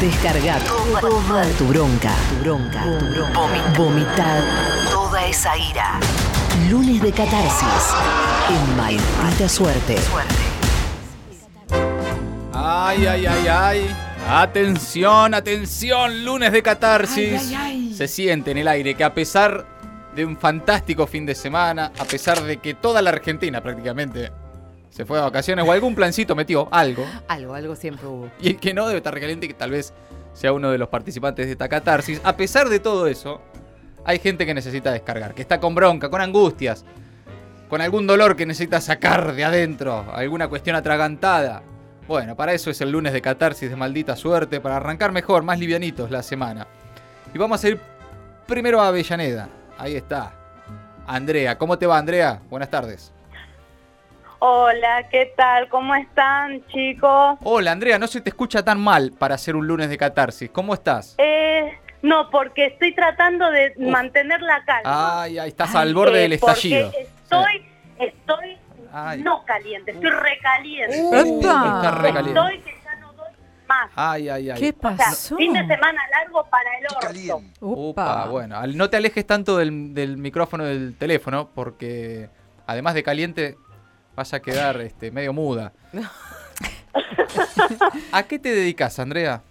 Descarga toda tu bronca, tu bronca, tu bronca. Vomitar toda esa ira. Lunes de catarsis en Maldita Suerte. Ay, ay, ay, ay. Atención, atención, lunes de catarsis. Se siente en el aire que a pesar de un fantástico fin de semana, a pesar de que toda la Argentina prácticamente se fue de vacaciones o algún plancito metió, algo. Algo, algo siempre hubo. Y el que no debe estar recaliente y que tal vez sea uno de los participantes de esta catarsis. A pesar de todo eso, hay gente que necesita descargar, que está con bronca, con angustias, con algún dolor que necesita sacar de adentro, alguna cuestión atragantada. Bueno, para eso es el lunes de catarsis de maldita suerte, para arrancar mejor, más livianitos la semana. Y vamos a ir primero a Avellaneda. Ahí está. Andrea, ¿cómo te va Andrea? Buenas tardes. Hola, ¿qué tal? ¿Cómo están, chicos? Hola Andrea, no se te escucha tan mal para hacer un lunes de catarsis. ¿Cómo estás? Eh, no, porque estoy tratando de mantener la calma. Ay, ahí estás al borde Eh, del estallido. Porque estoy, estoy Ay. no caliente, estoy recaliente. Uy, está re caliente. Estoy que ya no doy más. Ay, ay, ay. ¿Qué O sea, pasó? fin de semana largo para el orto. Upa, bueno, no te alejes tanto del, del micrófono del teléfono porque además de caliente vas a quedar este, medio muda. ¿A qué te dedicas, Andrea?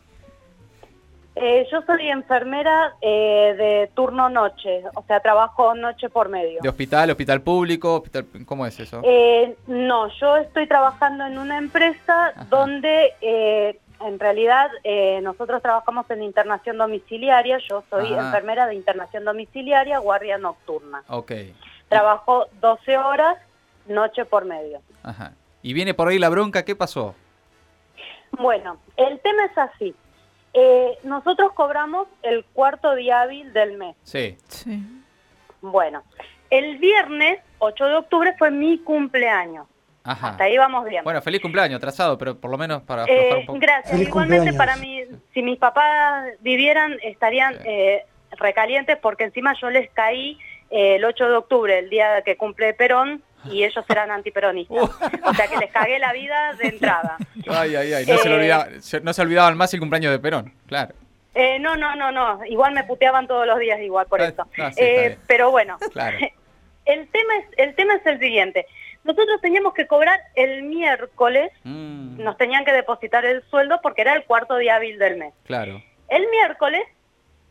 Eh, yo soy enfermera eh, de turno noche, o sea, trabajo noche por medio. ¿De hospital, hospital público? Hospital, ¿Cómo es eso? Eh, no, yo estoy trabajando en una empresa Ajá. donde eh, en realidad eh, nosotros trabajamos en internación domiciliaria. Yo soy enfermera de internación domiciliaria, guardia nocturna. Ok. Trabajo 12 horas, noche por medio. Ajá. Y viene por ahí la bronca, ¿qué pasó? Bueno, el tema es así. Eh, nosotros cobramos el cuarto día hábil del mes. Sí. Sí. Bueno, el viernes 8 de octubre fue mi cumpleaños. Ajá. Hasta ahí vamos bien. Bueno, feliz cumpleaños, atrasado, pero por lo menos para Eh, un poco. gracias. Feliz Igualmente cumpleaños. para mí, si mis papás vivieran, estarían Sí. eh, recalientes porque encima yo les caí eh, el 8 de octubre, el día que cumple Perón, y ellos eran antiperonistas. O sea que les cagué la vida de entrada. Ay, ay, ay. No, se, Eh, olvidaba- se- no se olvidaban más el cumpleaños de Perón, claro. Eh, no, no, no, no. Igual me puteaban todos los días igual por Ah, eso. sí, Eh, pero bueno, Claro. el tema es el tema es el siguiente. Nosotros teníamos que cobrar el miércoles, Mm, nos tenían que depositar el sueldo porque era el cuarto día hábil del mes. claro. El miércoles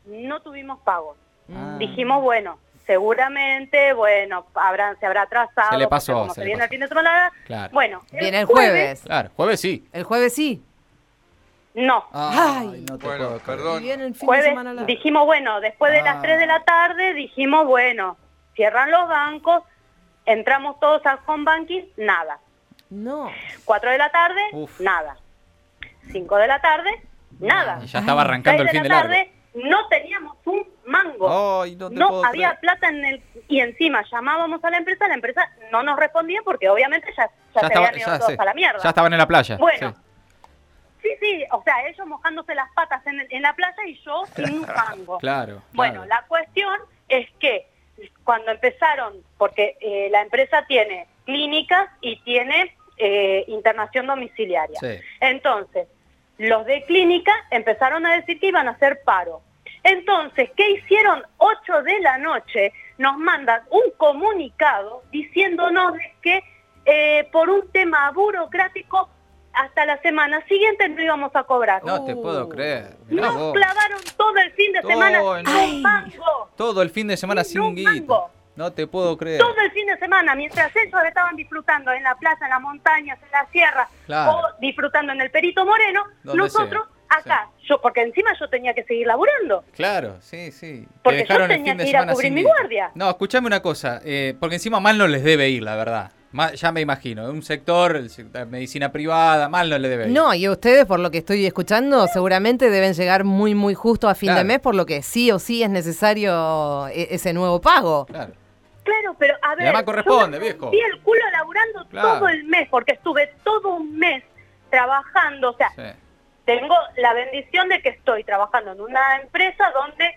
no tuvimos pagos. Ah. Dijimos, bueno, seguramente, bueno, habrán, se habrá atrasado. Se le pasó, Como se se, le viene pasó. el fin de semana. Claro. Bueno, Viene el jueves. Claro, jueves sí. El jueves sí. No. Ay. no te Bueno, puedo perdón. El fin de Jueves semana largo. dijimos, bueno, después de Ah. las 3 de la tarde dijimos, bueno, cierran los bancos, entramos todos al home banking, nada. No. 4 de la tarde, Uf. nada. 5 de la tarde, nada. Y ya estaba arrancando el 6 fin de de la largo. tarde, no teníamos un mango. Ay, no había creer. plata en el y encima llamábamos a la empresa, la empresa no nos respondía porque obviamente ya, ya, Ya se estaba- habían ido ya, todos sí. a la mierda. Ya estaban en la playa. Bueno, sí. sí, sí, o sea, ellos mojándose las patas en, en la playa y yo sin un mango. Claro. Bueno, claro. la cuestión es que cuando empezaron, porque eh, la empresa tiene clínicas y tiene eh, internación domiciliaria. Sí. Entonces, los de clínica empezaron a decir que iban a hacer paro. Entonces, ¿qué hicieron? 8 de la noche nos mandan un comunicado diciéndonos que eh, por un tema burocrático hasta la semana siguiente no íbamos a cobrar. No te puedo creer. Mirá Nos vos. clavaron todo el fin de Todo semana en- sin mango. Todo el fin de semana Sin sin mango. No te puedo creer. Todo el fin de semana, mientras ellos estaban disfrutando en la plaza, en las montañas, en la sierra, Claro. o disfrutando en el Perito Moreno, Donde nosotros sea, acá, yo porque encima yo tenía que seguir laburando. Claro, sí, sí. Te Porque yo dejaron el tenía fin de que ir a cubrir mi guardia. No, escuchame una cosa. eh, porque encima mal no les debe ir, la verdad. Ya me imagino. Un sector, el sector, medicina privada, mal no le debe ir. No, y ustedes, por lo que estoy escuchando, seguramente deben llegar muy, muy justo a fin de mes, por lo que sí o sí es necesario e- ese nuevo pago. Claro. Claro, pero a ver, además corresponde, yo viejo. el culo laburando Claro. todo el mes, porque estuve todo un mes trabajando, o sea, Sí. Tengo la bendición de que estoy trabajando en una empresa donde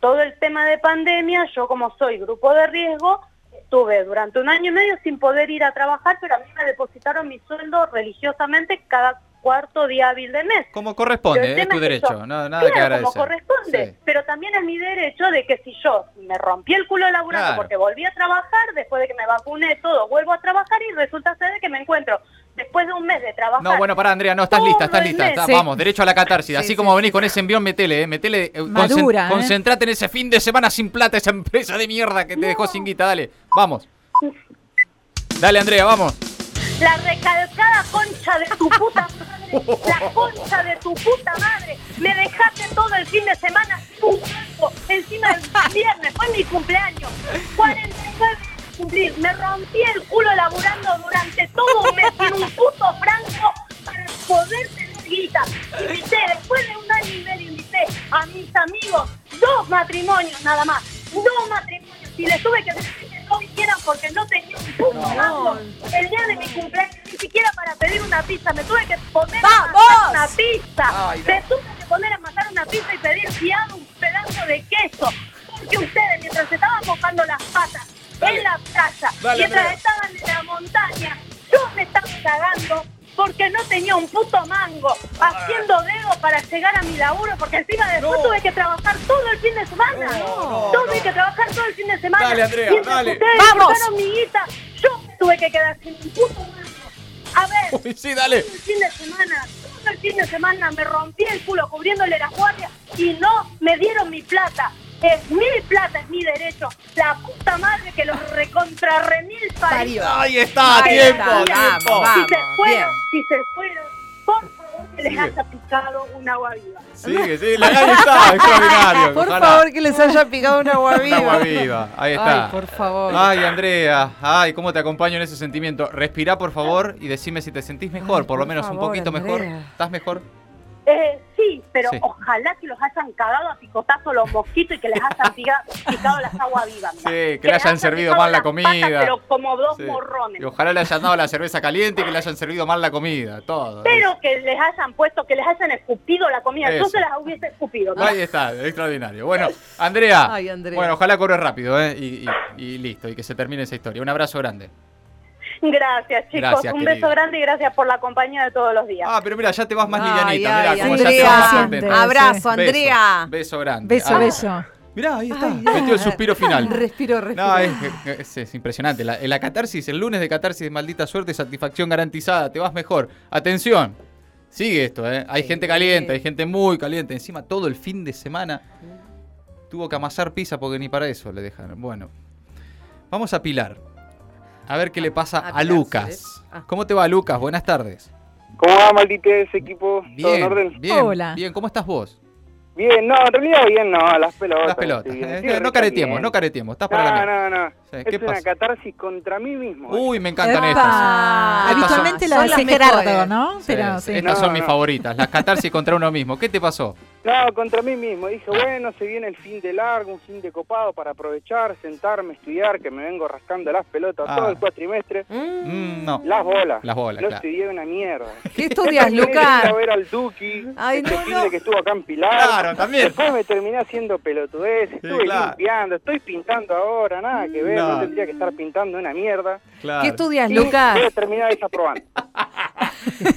todo el tema de pandemia, yo como soy grupo de riesgo, estuve durante un año y medio sin poder ir a trabajar, pero a mí me depositaron mi sueldo religiosamente cada cuarto día hábil de mes. Como corresponde, es tu derecho, no, nada que Claro, agradecer. como corresponde. Sí. Pero también es mi derecho de que si yo me rompí el culo laburando Claro. porque volví a trabajar, después de que me vacuné todo, vuelvo a trabajar y resulta ser de que me encuentro después de un mes de trabajar. No, bueno, pará, Andrea, no, estás lista, estás lista. mes. está- Sí. Vamos, derecho a la catarsis. Sí, Así sí, como sí, venís sí. con ese envión, metele, eh, metele. eh, Madura, ¿eh? Concentrate en ese fin de semana sin plata, esa empresa de mierda que te dejó sin guita. Dale, vamos. Dale, Andrea, vamos. La recalcada concha de tu puta madre, la concha de tu puta madre. Me dejaste todo el fin de semana sin un cuerpo, encima del viernes, fue mi cumpleaños. 49 de cumplir, me rompí el culo laburando durante todo un mes sin un puto franco para poder tener guita. Invité, después de un año y medio, invité a mis amigos dos matrimonios nada más, dos matrimonios. Y les tuve que decir que no vinieran porque no tenía un puto mango. El día de mi cumpleaños, ni siquiera para pedir una pizza, me tuve que poner a matar una pizza. Ay. Me tuve que poner a matar una pizza y pedir fiado un pedazo de queso. Porque ustedes, mientras se estaban mojando las patas en la playa, Dale, mientras Andrea. estaban en la montaña, yo me estaba cagando porque no tenía un puto mango, haciendo dedo para llegar a mi laburo, porque encima después No. tuve que trabajar todo el fin de semana. No, tuve no. que trabajar todo el fin de semana. Dale, Andrea, Mientras dale. ustedes ¡Vamos! mi guita, yo me tuve que quedar sin un puto mango. A ver, Uy, sí, dale. todo el fin de semana, todo el fin de semana me rompí el culo cubriéndole las guardias y no me dieron mi plata. Es mi plata, es mi derecho. La puta madre que los recontra remil parió. Ahí está, Ahí tiempo, está, tiempo. vamos, Si se fueron, bien. si se fueron, por favor que les Sigue. haya picado un agua viva. Sigue, sí, la- ahí está, extraordinario. Por ojalá. favor, que les haya picado una agua Un viva. agua viva, ahí está. Ay, por favor. Ay, Andrea, ay, cómo te acompaño en ese sentimiento. Respirá, por favor, y decime si te sentís mejor, Ay, por lo por menos un poquito mejor. ¿Estás mejor? Eh, sí, pero Sí. ojalá que los hayan cagado a picotazo los mosquitos y que les hayan pica- picado las aguas vivas. Sí, que le les hayan servido mal la comida. patas, pero como dos Sí. morrones. Y ojalá le hayan dado la cerveza caliente y que le hayan servido mal la comida, todo. Pero que les hayan puesto, que les hayan escupido la comida. Yo Eso. se las hubiese escupido. ¿no? Ahí está, extraordinario. Bueno, Andrea. Ay, Andrea. Bueno, ojalá corre rápido, ¿eh? Y, y- y listo, y que se termine esa historia. Un abrazo grande. Gracias, chicos. Gracias, Un beso grande y gracias por la compañía de todos los días. Ah, pero mira, ya te vas más Ay, livianita. ay, como ya te vas más contenta. Abrazo, Andrea. Beso, beso grande. Beso, Ah, beso. Mirá, ahí está. Ay, Metió el suspiro final. Respiro, respiro. No, es, es- es impresionante. La, la catarsis, el lunes de catarsis de maldita suerte, satisfacción garantizada, te vas mejor. Atención, sigue esto, ¿eh? Hay Sí. gente caliente, hay gente muy caliente. Encima, todo el fin de semana tuvo que amasar pizza porque ni para eso le dejaron. Bueno, vamos a Pilar. A ver qué le pasa a Lucas. Ah. ¿Cómo te va, Lucas? Buenas tardes. ¿Cómo va, maldita ese equipo? ¿Todo en orden? Bien, bien, Hola. bien. ¿Cómo estás vos? Bien, no, en realidad bien, no, las pelotas. Las pelotas. bien, Eh, no recaliente. careteemos, no careteemos. Estás para la No, no, no. Sí, Es ¿qué una pasa? catarsis contra mí mismo. Uy, me encantan estas. Habitualmente la son las hace Gerardo. ¿no? Sí, Pero sí, sí. Estas No, son mis favoritas, las catarsis contra uno mismo. ¿Qué te pasó? No, contra mí mismo. Dije, bueno, se viene el fin de largo, un fin de copado para aprovechar, sentarme, estudiar, que me vengo rascando las pelotas Ah. todo el cuatrimestre. Mm. Mm, no. Las bolas. Las bolas, No claro. estudié una mierda. ¿Qué estudias, de ir a Lucas? ver al Duki, Ay, este no, fin no. de que estuvo acá en Pilar. Claro, también. Después me terminé haciendo pelotudez, estuve claro. limpiando, estoy pintando ahora, nada que ver, No. no, tendría que estar pintando una mierda. Claro. ¿Qué estudias, Lucas? Voy a terminar desaprobando.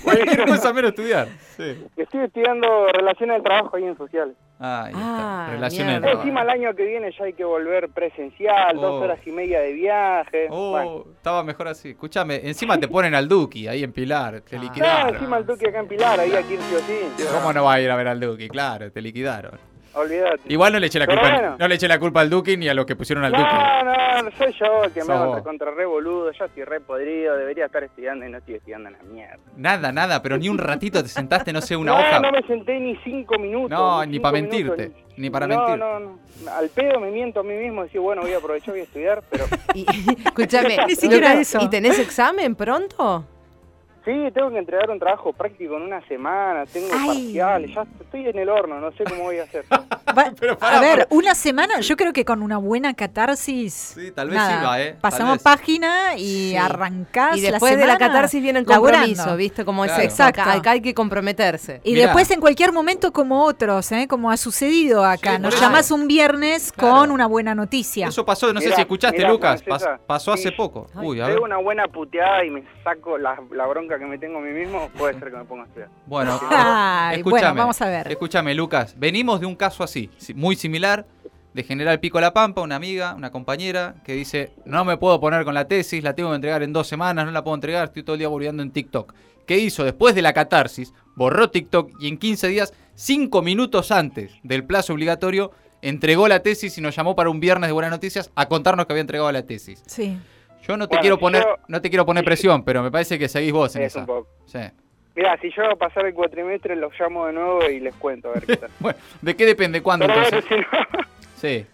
Cualquier cosa menos estudiar. Sí. Estoy estudiando relaciones de trabajo ahí en sociales. Ahí está. Ah, Relaciones de. Encima el año que viene ya hay que volver presencial, Oh. dos horas y media de viaje. Oh, Bueno. estaba mejor así. Escúchame, encima te ponen al Duki ahí en Pilar. Te Ah. No, liquidaron. encima el Duque acá en Pilar, ir sí o sí. ¿Cómo no va a ir a ver al Duki? Claro, te liquidaron. Olvídate. Igual no le eché la Pero culpa, bueno. no le eché la culpa al Duki ni a los que pusieron al Duki. No, no, soy yo el que me hago contra re boludo, yo estoy re podrido, debería estar estudiando y no estoy estudiando en la mierda. Nada, nada, pero ni un ratito te sentaste, no sé, una no, hoja. no me senté ni cinco minutos. No, ni ni cinco pa' minutos. mentirte, ni para no, mentir. No, no, Al pedo me miento a mí mismo, decir, bueno, voy a aprovechar, voy a estudiar, pero Y- escúchame, Ni siquiera eso. ¿y tenés examen pronto? Sí, tengo que entregar un trabajo práctico en una semana, tengo Ay. parciales, ya estoy en el horno, no sé cómo voy a hacer. Va- Pero pará, a ver, una semana, yo creo que con una buena catarsis. Sí, tal vez nada, iba, ¿eh? Pasamos página y Sí. arrancás. Y después de la catarsis viene el laburando. compromiso, ¿viste? Como Claro. es esto. Acá, Exacto. acá hay que comprometerse. Y Mirá. después en cualquier momento como otros, ¿eh? como ha sucedido acá. Sí, Nos llamás un viernes Claro. con una buena noticia. Eso pasó, no sé Mirá, si escuchaste, mirá, Lucas. Pasó sí. hace poco. Ay, Uy, a ver. Pego una buena puteada y me saco la, la bronca bronca que me tengo a mí mismo, puede ser que me ponga a estudiar. Bueno, Ay, escúchame, bueno, vamos a ver. Escúchame, Lucas. Venimos de un caso así, muy similar, de General Pico La Pampa, una amiga, una compañera, que dice, no me puedo poner con la tesis, la tengo que entregar en dos semanas, no la puedo entregar, estoy todo el día burleando en TikTok. ¿Qué hizo? Después de la catarsis, borró TikTok y en 15 días, 5 minutos antes del plazo obligatorio, entregó la tesis y nos llamó para un viernes de buenas noticias a contarnos que había entregado la tesis. Sí. Yo no te Bueno, quiero poner, yo- no te quiero poner si- presión, pero me parece que seguís vos en Es esa. un poco. Sí. Mira, si yo a pasar el cuatrimestre los llamo de nuevo y les cuento a ver qué tal. Bueno, ¿de qué depende? ¿Cuándo Pero entonces? bueno, si no... Sí.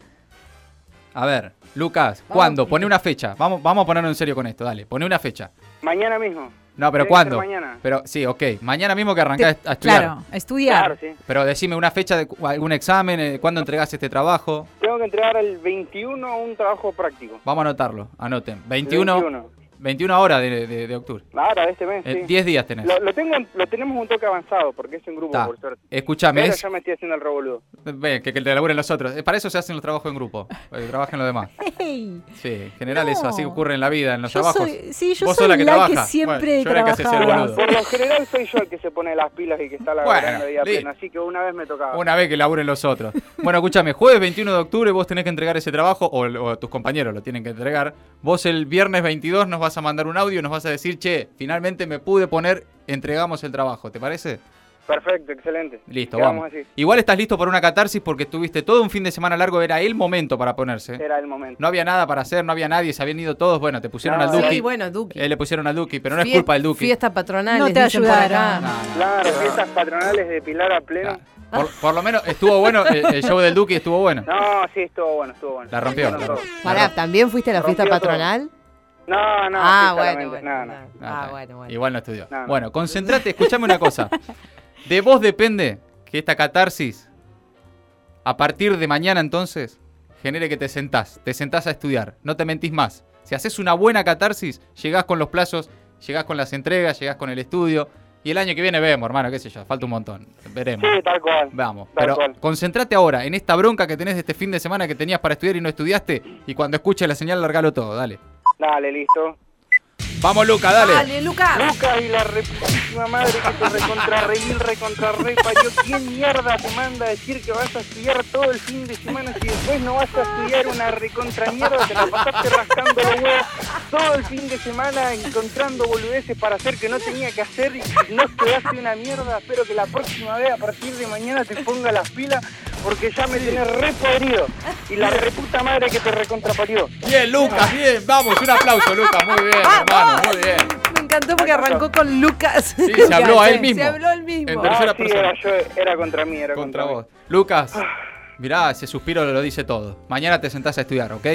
A ver, Lucas, ¿cuándo? Pone una fecha. Vamos, vamos a ponernos en serio con esto, dale. Pone una fecha. Mañana mismo. No, pero Tiene ¿cuándo? mañana. Pero sí, ok. Mañana mismo que arrancás a estudiar. Claro, estudiar. Claro, sí. Pero decime una fecha de algún examen, eh, ¿cuándo entregás este trabajo? Tengo que entregar el 21 un trabajo práctico. Vamos a anotarlo, anoten. El 21, 21. 21 horas de, de- de octubre. Ahora, de este mes, Eh, sí. 10 días tenés. Lo, lo tengo, lo tenemos un toque avanzado porque es en grupo, Ta. por suerte. Escuchame, es- ya me estoy haciendo el revoludo. Que, que te laburen los otros. Eh, Para eso se hacen los trabajos en grupo. Eh, trabajen los demás. Hey, Sí, en general No. eso así ocurre en la vida, en los yo trabajos. soy, sí, yo Vos soy la que trabaja. que siempre Bueno, yo era el boludo. Por lo general soy yo el que se pone las pilas y que está la Bueno, día así que una vez me tocaba. Una vez que laburen los otros. Bueno, escúchame, jueves 21 de octubre vos tenés que entregar ese trabajo, o, o tus compañeros lo tienen que entregar. Vos el viernes 22 nos vas a mandar un audio y nos vas a decir, che, finalmente me pude poner, entregamos el trabajo, ¿te parece? Perfecto, excelente. Listo, Quedamos vamos. así. Igual estás listo para una catarsis porque tuviste todo un fin de semana largo, era el momento para ponerse. Era el momento. No había nada para hacer, no había nadie, se habían ido todos, bueno, te pusieron No, al Duki. Sí, bueno, Duki. Eh, le pusieron al Duki, pero no es Fie- culpa del Duki. Fiesta patronal. No te ayudaron. No, no. Claro, fiestas patronales de Pilar a pleno. Por, por lo menos estuvo bueno, el, el show del Duki estuvo bueno. No, sí, estuvo bueno, estuvo bueno. La rompió. Pará, ¿también fuiste a la fiesta Rompió todo. No, no, ah, sí, bueno, no, no. Ah, Ah, bueno, bueno. Igual no estudió. No, no. Bueno, concentrate, escuchame una cosa. De vos depende que esta catarsis, a partir de mañana entonces, genere que te sentás, te sentás a estudiar, no te mentís más. Si haces una buena catarsis, llegás con los plazos, llegás con las entregas, llegás con el estudio, y el año que viene vemos, hermano, qué sé yo, falta un montón, veremos. Sí, tal cual. Vamos, Tal pero cual. concentrate ahora en esta bronca que tenés de este fin de semana que tenías para estudiar y no estudiaste, y cuando escuches la señal, largalo todo, dale. Dale, listo. Vamos, Luca, dale. Dale, Lucas. Lucas y la reputísima madre que te recontra re mil recontra re parió. ¿Quién mierda te manda a decir que vas a estudiar todo el fin de semana si después no vas a estudiar una recontra mierda? Te la pasaste rascando los huevos todo el fin de semana encontrando boludeces para hacer que no tenía que hacer y no estudiaste una mierda. Espero que la próxima vez a partir de mañana te ponga las pilas porque ya me tenés re podrido. Y la reputa madre que te recontra parió. Bien, Lucas, bien. Vamos, un aplauso, Lucas. Muy bien, hermano, muy bien. Me encantó porque arrancó con Lucas. Sí, se habló a él mismo. Se habló él mismo. En tercera sí, persona. era, yo, era contra mí, era Contra contra, vos. Lucas, mirá, ese suspiro lo dice todo. Mañana te sentás a estudiar, ¿ok?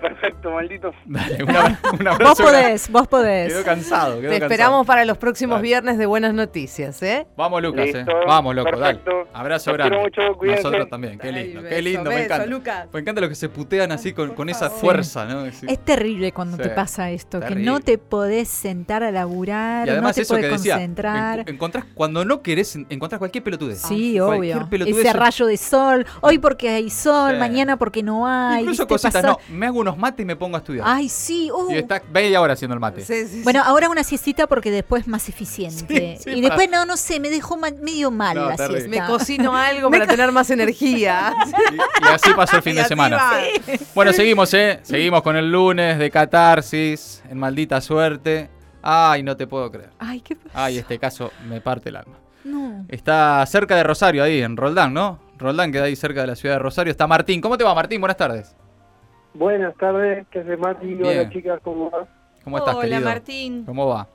Perfecto, maldito. Dale, un abra- un Vos abrazo. podés, vos podés. cansado, quedó Te cansado. esperamos para los próximos Dale. viernes de buenas noticias, ¿eh? Vamos, Lucas, eh. Vamos, loco, perfecto. dale. Abrazo Los grande. quiero mucho, cuídense. Nosotros también, qué Ay, lindo, qué beso, lindo, me beso, encanta. Lucas. Me encanta lo que se putean así con, con esa fuerza, ¿no? Sí. Es terrible cuando Sí. te pasa esto, que no te podés sentar a laburar, Y además no te eso que podés decía, concentrar. en- encontrás, cuando no querés, en- encontrás cualquier pelotudez. Sí, Cualquier obvio. pelotudez. Ese rayo de sol, hoy porque hay sol, Sí. mañana porque no hay. Incluso cositas, no, me hago unos mates y me pongo a estudiar. Ay, sí, uh. Y está media hora haciendo el mate. Sí, sí, Bueno, ahora una siestita porque después es más eficiente. Sí, sí, y para- después, no, no sé, me dejó ma- medio mal No, la siesta. Me cocino algo para tener más energía. Y, y así pasó el fin Y de semana. Bueno, seguimos, ¿eh? Seguimos con el lunes de catarsis, en maldita suerte. Ay, no te puedo creer. Ay, qué pasa. Ay, este caso me parte el alma. No. Está cerca de Rosario, ahí, en Roldán, ¿no? Roldán queda ahí cerca de la ciudad de Rosario. Está Martín. ¿Cómo te va, Martín? Buenas tardes. Buenas tardes, ¿qué hace Mati? Bien. Hola chicas, ¿cómo va? ¿Cómo estás, Hola, querido? Martín. ¿Cómo va?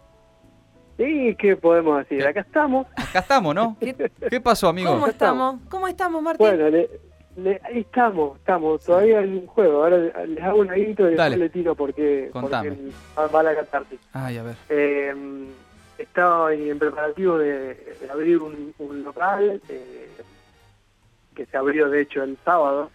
Sí, ¿qué podemos decir? ¿Qué? Acá estamos. Acá estamos, ¿no? ¿Qué- ¿Qué pasó, amigo? ¿Cómo estamos? ¿Cómo estamos, Martín? Bueno, le- le- ahí estamos, estamos. Todavía hay un juego. Ahora les hago un grito y después le tiro porque, porque Contame. el- va la catarsis. Ay, a ver. Eh, estaba en preparativo de, de abrir un, un local eh, que se abrió de hecho el sábado.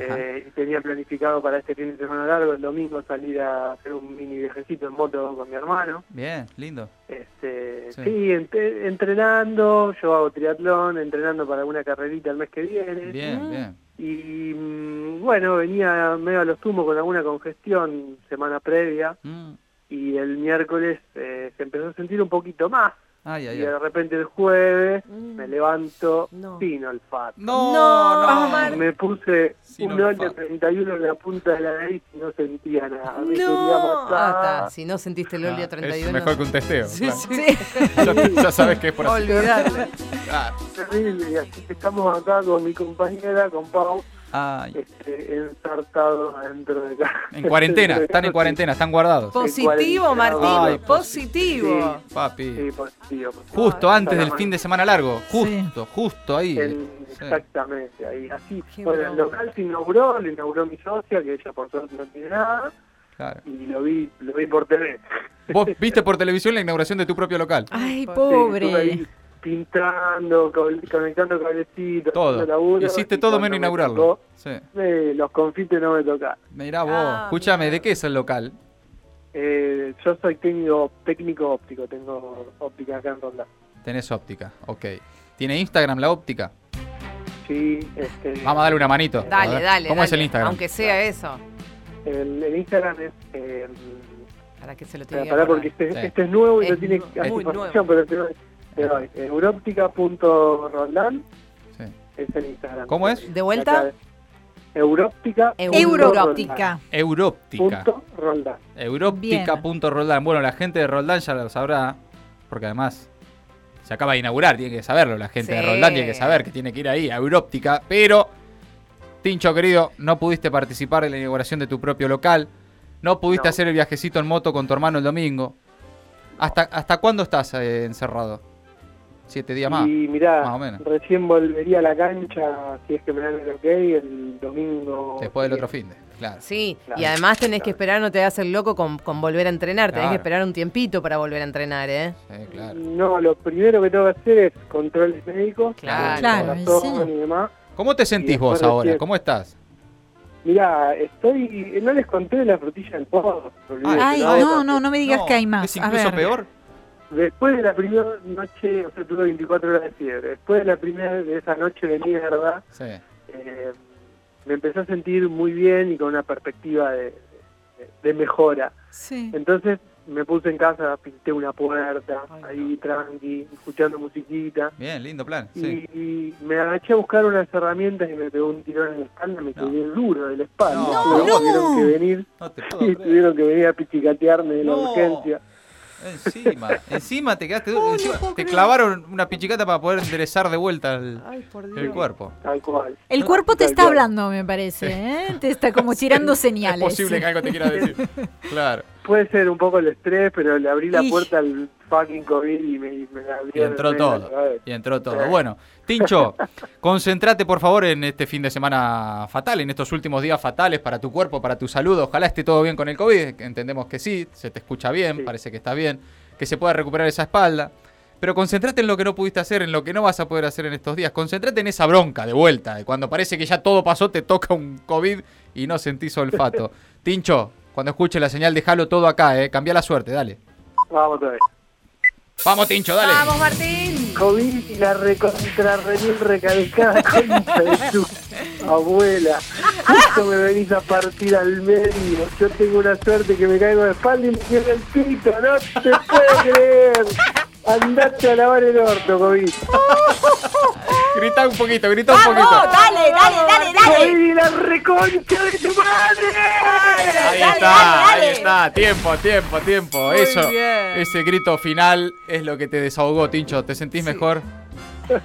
Eh, y tenía planificado para este fin de semana largo, el domingo, salir a hacer un mini viajecito en moto con mi hermano. Bien, lindo. Este, Sí. sí, ent- entrenando, yo hago triatlón, entrenando para una carrerita el mes que viene. Bien, Mm. bien. Y mm, bueno, venía medio a los tumos con alguna congestión semana previa Mm, y el miércoles eh, se empezó a sentir un poquito más. Ay, Y de repente el jueves Mm. me levanto No. sin olfato. No, No, no. Me puse Sin un hoyo olfato. 31 en la punta de la nariz y no sentía nada. Me quería No. matar. Ah, está. Si no sentiste el Ah, óleo es 31. mejor que un testeo. Sí, claro. sí. Ya, ya sabes que es por así. Olvidate. Claro. terrible. Y así que estamos acá con mi compañera, con Pau. Este, ensartados adentro de casa. En cuarentena, están en cuarentena, están guardados. Positivo, Ay, Martín. positivo. positivo. Papi. Sí, positivo. positivo. Justo antes del fin de semana largo. Sí. Justo, justo ahí. En- Sí. Exactamente, ahí, así. Qué Bueno, el local se inauguró, lo inauguró mi socia, que ella por suerte no tiene nada, Claro. y lo vi, lo vi por TV. Vos viste por televisión la inauguración de tu propio local. Ay, Sí, Sí, pobre. Pintando, conectando cablecitos, Todo. laburo, Hiciste todo menos me inaugurarlo. tocó, Sí. eh, los confites no me tocaron. Mirá vos. Ah, Escúchame. ¿de qué es el local? Eh, yo soy técnico, técnico óptico, tengo óptica acá en Ronda. Tenés óptica, ok. ¿Tiene Instagram la óptica? Sí, este, Vamos a darle una manito. Dale, ver, dale. ¿Cómo es el Instagram? Aunque sea eso. el, el Instagram es... Eh, Para que se lo tenga pará, porque este, Sí. este es nuevo y Es no tiene muy información, pero te doy. Doy. Európtica.roldán Sí. es el Instagram. ¿Cómo es? ¿De vuelta? Európtica. Európtica. Európtica. Punto Roldán. Európtica.roldán. Bueno, la gente de Roldán ya lo sabrá, porque además se acaba de inaugurar, tiene que saberlo. La gente de Sí. Roldán tiene que saber que tiene que ir ahí a Európtica. Pero, Tincho querido, no pudiste participar en la inauguración de tu propio local. No pudiste No. hacer el viajecito en moto con tu hermano el domingo. ¿Hasta, hasta cuándo estás eh, encerrado? ¿Siete días más? Y mirá, más o menos. recién volvería a la cancha, si es que me dan el ok, el domingo. Después del otro fin de. Claro. Sí, Claro, y además tenés que esperar, no te hagas el loco con, con volver a entrenar. Tenés Claro. que esperar un tiempito para volver a entrenar, ¿eh? Sí, claro. No, lo primero que tengo que hacer es controles médicos. Claro. Claro, y corazón sí. y demás. ¿Cómo te sentís vos ahora? recién- ¿Cómo estás? Mirá, estoy. No les conté de la frutilla del pozo. Ay, ¿no? no, no, no me digas No, que hay más. ¿Es A incluso ver. peor? Después de la primera noche, o sea, tuve 24 horas de fiebre. Después de la primera de esa noche de mierda, Sí. eh, me empecé a sentir muy bien y con una perspectiva de, de- de mejora. Sí. Entonces me puse en casa, pinté una puerta, Ay, ahí tranqui, escuchando musiquita. Bien, lindo plan. Y, Sí. y me agaché a buscar unas herramientas y me pegó un tirón en la espalda, me No. quedé duro de la espalda. No, Luego no. tuvieron que venir, No te puedo y creer. tuvieron que venir a pichicatearme de la No. urgencia. Encima, encima te quedaste duro. Oh, encima te creer. clavaron una pichicata para poder enderezar de vuelta el, Ay, por el cuerpo. Tal cual. El cuerpo te Tal está cual. hablando, me parece. ¿eh? Te está como tirando señales. Es posible que algo te quiera decir. Claro. Puede ser un poco el estrés, pero le abrí la Ish. puerta al fucking COVID y me, y me la Y abrieron entró en todo. Y entró todo. Bueno, Tincho, concentrate por favor en este fin de semana fatal, en estos últimos días fatales para tu cuerpo, para tu salud. Ojalá esté todo bien con el COVID. Entendemos que sí, se te escucha bien, Sí. parece que está bien, que se pueda recuperar esa espalda. Pero concentrate en lo que no pudiste hacer, en lo que no vas a poder hacer en estos días. Concentrate en esa bronca de vuelta, de cuando parece que ya todo pasó, te toca un COVID y no sentís olfato. Tincho, cuando escuche la señal, déjalo todo acá, eh. Cambia la suerte, dale. Vamos otra vez. Vamos, Tincho, dale. ¡Vamos, Martín! COVID y la recontra remil recalcada concha de su abuela. Justo me venís a partir al medio. Yo tengo una suerte que me caigo de espalda y me queda el pito. No te puedo creer. Andate a lavar el orto, COVID. Grita un poquito, grita un poquito. Dale, dale, dale, dale. COVID y la reconcha de tu madre. Ahí Dale, está, dale, ahí dale. está, tiempo, tiempo, tiempo. Muy Eso, bien. ese grito final es lo que te desahogó, Tincho. ¿Te sentís mejor?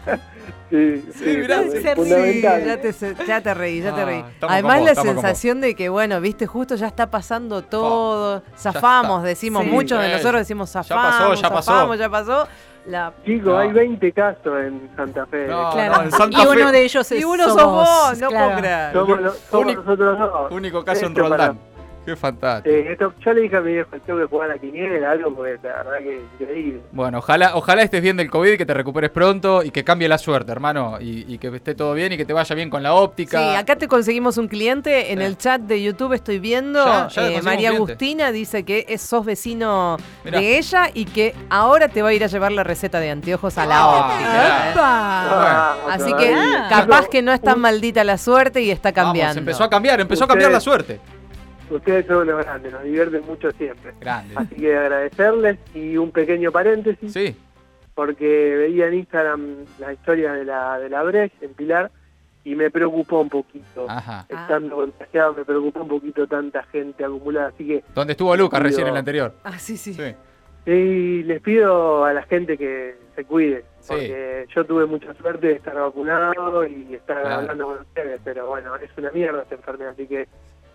Sí, Sí, sí, mirá, es se fundamental. ya te, se- ya te reí, ya te Ah, reí. estamos Además vos, la estamos con sensación de que, bueno, viste, justo ya está pasando todo, zafamos, está. decimos, Sí. muchos de Sí. nosotros decimos Ya zafamos, pasó, ya pasó. zafamos, ya pasó. La... Chicos, No. hay 20 casos en Santa Fe. No, Claro. no, en Santa y uno Fe- de ellos es Y uno sos sos vos, no claro. puedo creer. Somos, lo- somos Único- nosotros dos. Único caso en Esto para- Roldán. Qué fantástico. Eh, esto, yo le dije a mi viejo, tengo que jugar a la quiniela, algo, porque la verdad que es increíble. Bueno, ojalá, ojalá estés bien del COVID, que te recuperes pronto y que cambie la suerte, hermano. Y, y que esté todo bien y que te vaya bien con la óptica. Sí, acá te conseguimos un cliente. En Sí. el chat de YouTube estoy viendo. Ya, ya eh, María. Agustina dice que es, sos vecino Mirá. de ella y que ahora te va a ir a llevar la receta de anteojos a la Ah, óptica. Ah, Así que vez. capaz que no es tan maldita la suerte y está Vamos, cambiando. empezó a cambiar, empezó a cambiar la suerte. Ustedes son unos grandes, nos divierten mucho siempre. Grande. Así que agradecerles y un pequeño paréntesis, Sí. porque veía en Instagram la historia de la, de la Brecht en Pilar y me preocupó un poquito. Ajá. Estando contagiado me preocupó un poquito tanta gente acumulada, así que Donde estuvo Lucas recién en el anterior. Ah, sí, sí. Sí. y les pido a la gente que se cuide, Sí. porque yo tuve mucha suerte de estar vacunado y estar Claro. hablando con ustedes, pero bueno, es una mierda esta enfermedad, así que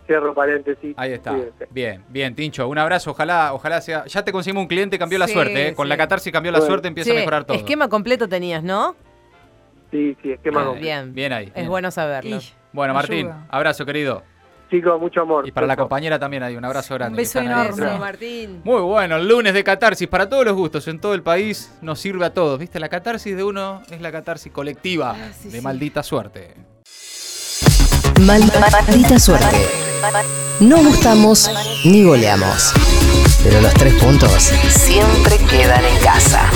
cierro paréntesis. Ahí está. cuídense. Bien, bien, Tincho. Un abrazo. Ojalá, ojalá sea. Ya te conseguimos un cliente, cambió la Sí, suerte. ¿eh? Con sí. la catarsis cambió la Bueno. suerte, empieza a mejorar todo. Esquema completo tenías, ¿no? Sí, sí, esquema Ah, completo. Bien. Bien ahí. Es bien. bueno saberlo. Y Bueno, Martín, ayuda. abrazo, querido. Chicos, mucho amor. Y para la compañera también hay un abrazo grande. Un beso ahí. enorme. Martín. Muy bueno, el lunes de catarsis para todos los gustos en todo el país nos sirve a todos, ¿viste? La catarsis de uno es la catarsis colectiva Ah, sí, de sí. maldita suerte. Mal- maldita suerte. No gustamos ni goleamos. Pero los tres puntos siempre quedan en casa.